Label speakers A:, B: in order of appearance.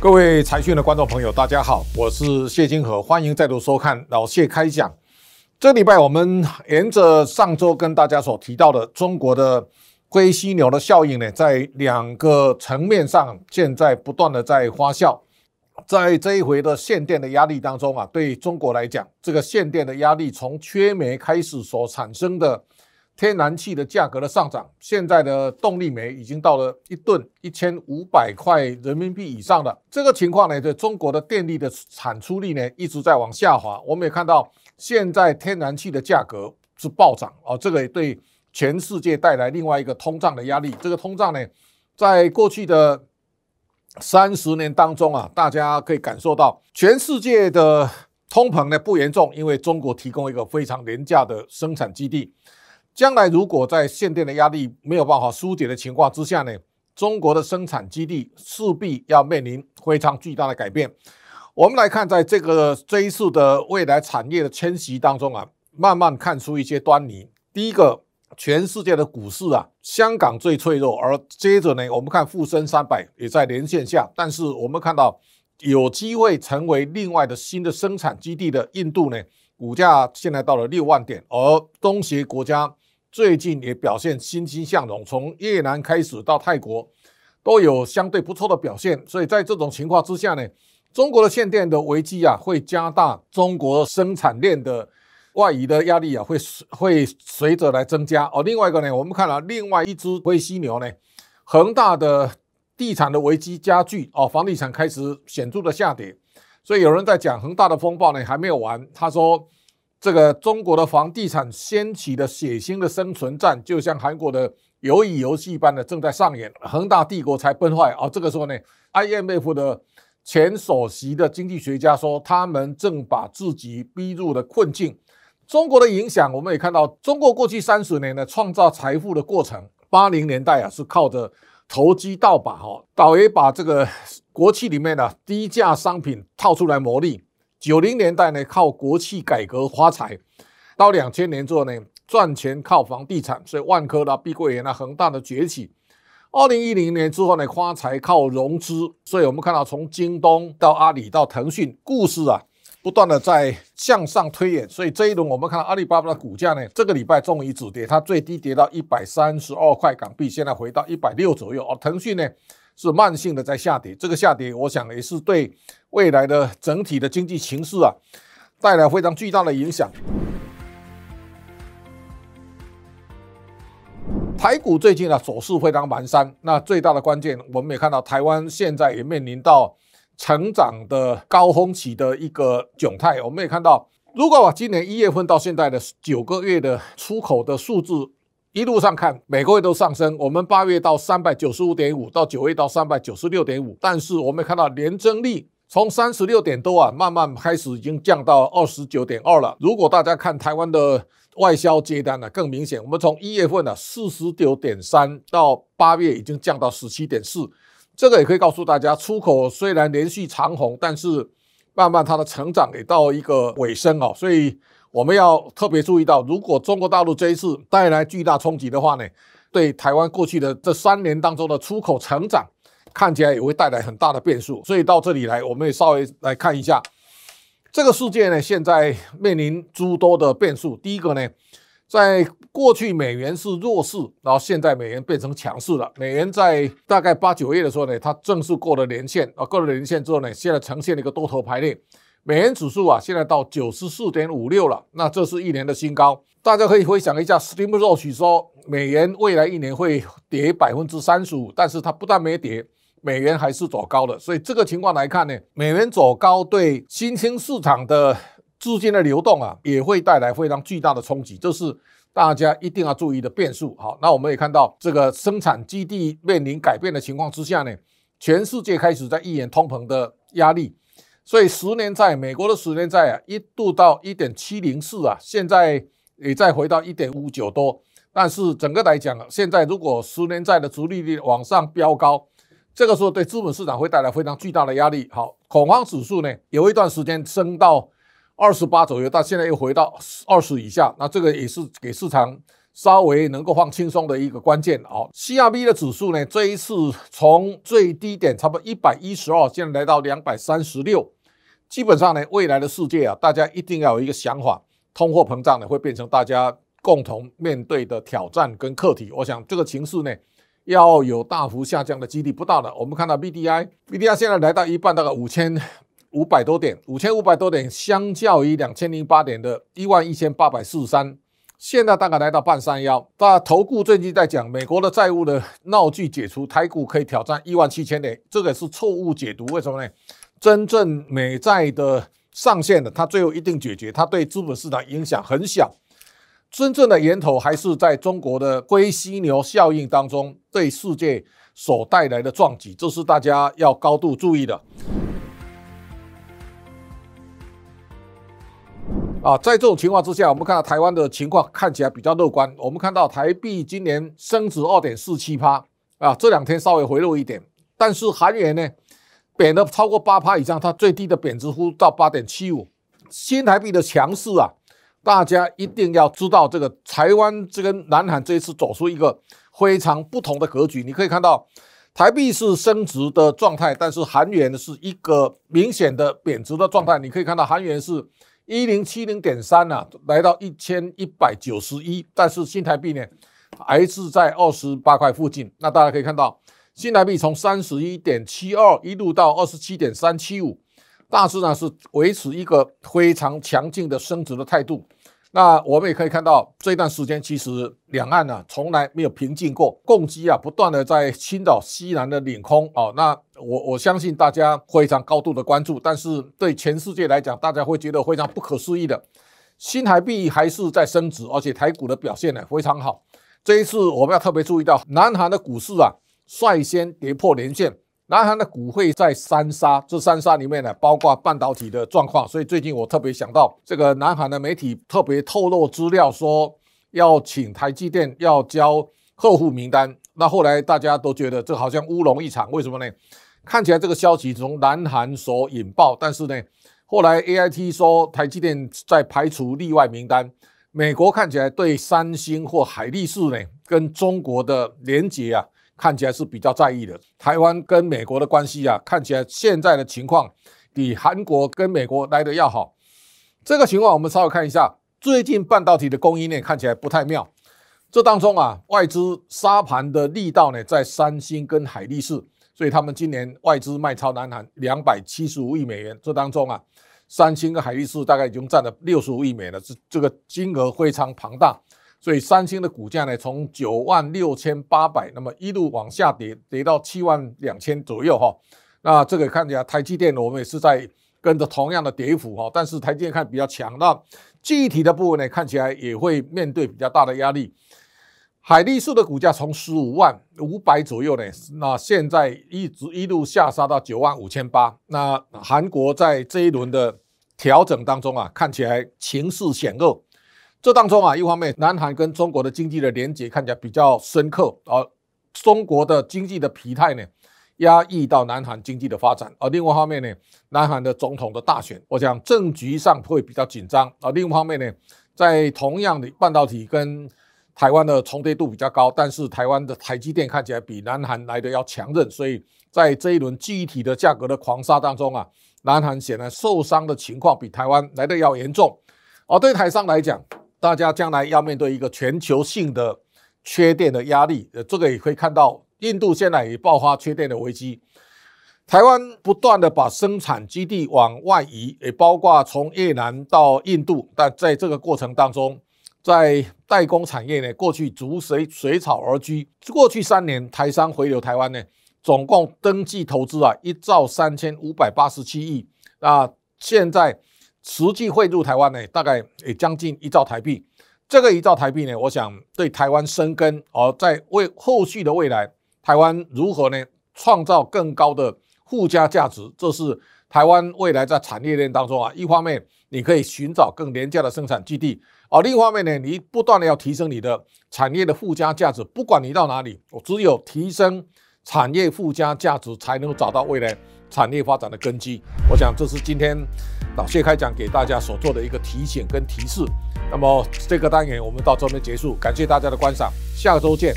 A: 各位财讯的观众朋友，大家好，我是谢金河，欢迎再度收看老谢开讲。这礼拜我们沿着上周跟大家所提到的中国的灰犀牛的效应呢，在两个层面上，现在不断的在发酵。在这一回的限电的压力当中啊，对中国来讲，这个限电的压力从缺煤开始所产生的。天然气的价格的上涨，现在的动力煤已经到了一吨一千五百块人民币以上了这个情况呢，对中国的电力的产出力呢一直在往下滑。我们也看到，现在天然气的价格是暴涨哦，这个也对全世界带来另外一个通胀的压力。这个通胀呢，在过去的三十年当中啊，大家可以感受到，全世界的通膨呢不严重，因为中国提供一个非常廉价的生产基地。将来如果在限电的压力没有办法疏解的情况之下呢，中国的生产基地势必要面临非常巨大的改变。我们来看，在这个这一次的未来产业的迁徙当中啊，慢慢看出一些端倪。第一个，全世界的股市啊，香港最脆弱，而接着呢，我们看沪深三百也在连线下，但是我们看到有机会成为另外的新的生产基地的印度呢，股价现在到了六万点，而东协国家。最近也表现欣欣向荣，从越南开始到泰国都有相对不错的表现。所以在这种情况之下呢，中国的限电的危机啊，会加大中国生产链的外移的压力啊，会会随着来增加。哦，另外一个呢，我们看了另外一只灰犀牛呢，恒大的地产的危机加剧哦，房地产开始显著的下跌。所以有人在讲恒大的风暴呢还没有完，他说。这个中国的房地产掀起的血腥的生存战，就像韩国的鱿鱼游戏般的正在上演，恒大帝国才崩坏啊！这个时候呢，IMF 的前首席的经济学家说，他们正把自己逼入了困境。中国的影响，我们也看到，中国过去三十年的创造财富的过程，八零年代啊是靠着投机倒把哈，倒也把这个国企里面的低价商品套出来牟利。九零年代呢，靠国企改革发财；到两千年之后呢，赚钱靠房地产，所以万科啦、碧桂园啦、恒大的崛起。二零一零年之后呢，发财靠融资，所以我们看到从京东到阿里到腾讯，故事啊不断的在向上推演。所以这一轮我们看到阿里巴巴的股价呢，这个礼拜终于止跌，它最低跌到一百三十二块港币，现在回到一百六左右。而腾讯呢，是慢性的在下跌，这个下跌我想也是对未来的整体的经济形势啊带来非常巨大的影响。台股最近啊走势非常蹒跚，那最大的关键我们也看到，台湾现在也面临到成长的高峰期的一个窘态。我们也看到，如果把今年一月份到现在的九个月的出口的数字。一路上看，每个月都上升。我们八月到三百九十五点五，到九月到三百九十六点五。但是我们看到年增率从三十六点多啊，慢慢开始已经降到二十九点二了。如果大家看台湾的外销接单呢、更明显。我们从一月份的四十九点三到八月已经降到十七点四，这个也可以告诉大家，出口虽然连续长红，但是慢慢它的成长也到一个尾声哦，所以。我们要特别注意到，如果中国大陆这一次带来巨大冲击的话呢，对台湾过去的这三年当中的出口成长，看起来也会带来很大的变数。所以到这里来，我们也稍微来看一下这个世界呢，现在面临诸多的变数。第一个呢，在过去美元是弱势，然后现在美元变成强势了。美元在大概八九月的时候呢，它正式过了年线，啊，过了年线之后呢，现在呈现了一个多头排列。美元指数啊，现在到九十四点五六了，那这是一年的新高。大家可以回想一下，Steve Roach 说美元未来一年会跌百分之三十五，但是它不但没跌，美元还是走高的。所以这个情况来看呢，美元走高对新兴市场的资金的流动啊，也会带来非常巨大的冲击，这是大家一定要注意的变数。好，那我们也看到这个生产基地面临改变的情况之下呢，全世界开始在预言通膨的压力。所以十年债，美国的十年债啊，一度到一点七零四啊，现在也再回到一点五九多。但是整个来讲，现在如果十年债的殖利率往上飙高，这个时候对资本市场会带来非常巨大的压力。好，恐慌指数呢，有一段时间升到二十八左右，但现在又回到二十以下。那这个也是给市场稍微能够放轻松的一个关键哦。CRB 的指数呢，这一次从最低点差不多一百一十二，现在来到两百三十六。基本上呢，未来的世界啊，大家一定要有一个想法，通货膨胀呢会变成大家共同面对的挑战跟课题。我想这个情势呢，要有大幅下降的几率不大的。我们看到 BDI，BDI 现在来到一半，大概五千五百多点，五千五百多点，相较于两千零八点的一万一千八百四十三，现在大概来到半山腰。那投顾最近在讲美国的债务的闹剧解除，台股可以挑战一万七千点，这个是错误解读。为什么呢？真正美债的上限的，它最后一定解决，它对资本市场影响很小。真正的源头还是在中国的硅犀牛效应当中，对世界所带来的撞击，这是大家要高度注意的。啊，在这种情况之下，我们看到台湾的情况看起来比较乐观。我们看到台币今年升值二点四七趴，啊，这两天稍微回落一点，但是韩元呢？贬了超过八趴以上，它最低的贬值幅到八点七五。新台币的强势啊，大家一定要知道，这个台湾这跟南韩这一次走出一个非常不同的格局。你可以看到，台币是升值的状态，但是韩元是一个明显的贬值的状态。你可以看到，韩元是一零七零点三啊，来到一千一百九十一，但是新台币呢，还是在二十八块附近。那大家可以看到。新台币从三十一点七二一路到二十七点三七五，大致上是维持一个非常强劲的升值的态度。那我们也可以看到，这段时间其实两岸呢从来没有平静过，共机啊不断的在青岛西南的领空哦。那我我相信大家非常高度的关注，但是对全世界来讲，大家会觉得非常不可思议的，新台币还是在升值，而且台股的表现呢非常好。这一次我们要特别注意到，南韩的股市啊。率先跌破年线，南韩的股汇在三杀，这三杀里面呢，包括半导体的状况。所以最近我特别想到，这个南韩的媒体特别透露资料，说要请台积电要交客户名单。那后来大家都觉得这好像乌龙一场，为什么呢？看起来这个消息从南韩所引爆，但是呢，后来 AIT 说台积电在排除例外名单。美国看起来对三星或海力士呢，跟中国的连结啊。看起来是比较在意的。台湾跟美国的关系啊，看起来现在的情况比韩国跟美国来的要好。这个情况我们稍微看一下，最近半导体的供应链看起来不太妙。这当中啊，外资杀盘的力道呢，在三星跟海力士，所以他们今年外资卖超南韩两百七十五亿美元。这当中啊，三星跟海力士大概已经占了六十五亿美元了，这这个金额非常庞大。所以三星的股价呢，从九万六千八百，那么一路往下跌，跌到七万两千左右哈。那这个看起来台积电我们也是在跟着同样的跌幅哈，但是台积电看比较强。那具体的部分呢，看起来也会面对比较大的压力。海力士的股价从十五万五百左右呢，那现在一直一路下杀到九万五千八。那韩国在这一轮的调整当中啊，看起来情势险恶。这当中啊，一方面，南韩跟中国的经济的连接看起来比较深刻，而中国的经济的疲态呢，压抑到南韩经济的发展。而另外一方面呢，南韩的总统的大选，我想政局上会比较紧张。而另外一方面呢，在同样的半导体跟台湾的重叠度比较高，但是台湾的台积电看起来比南韩来的要强韧，所以在这一轮具体的价格的狂杀当中啊，南韩显然受伤的情况比台湾来的要严重。而对台商来讲，大家将来要面对一个全球性的缺电的压力，呃，这个也可以看到，印度现在也爆发缺电的危机。台湾不断的把生产基地往外移，也包括从越南到印度，但在这个过程当中，在代工产业呢，过去逐水水草而居。过去三年，台商回流台湾呢，总共登记投资啊一兆三千五百八十七亿，那现在。实际汇入台湾呢，大概也将近一兆台币。这个一兆台币呢，我想对台湾生根，而在未后续的未来，台湾如何呢创造更高的附加价值，这是台湾未来在产业链当中啊，一方面你可以寻找更廉价的生产基地，而另一方面呢，你不断的要提升你的产业的附加价值。不管你到哪里，我只有提升产业附加价值，才能找到未来产业发展的根基。我想这是今天。老谢开讲给大家所做的一个提醒跟提示，那么这个单元我们到这边结束，感谢大家的观赏，下周见。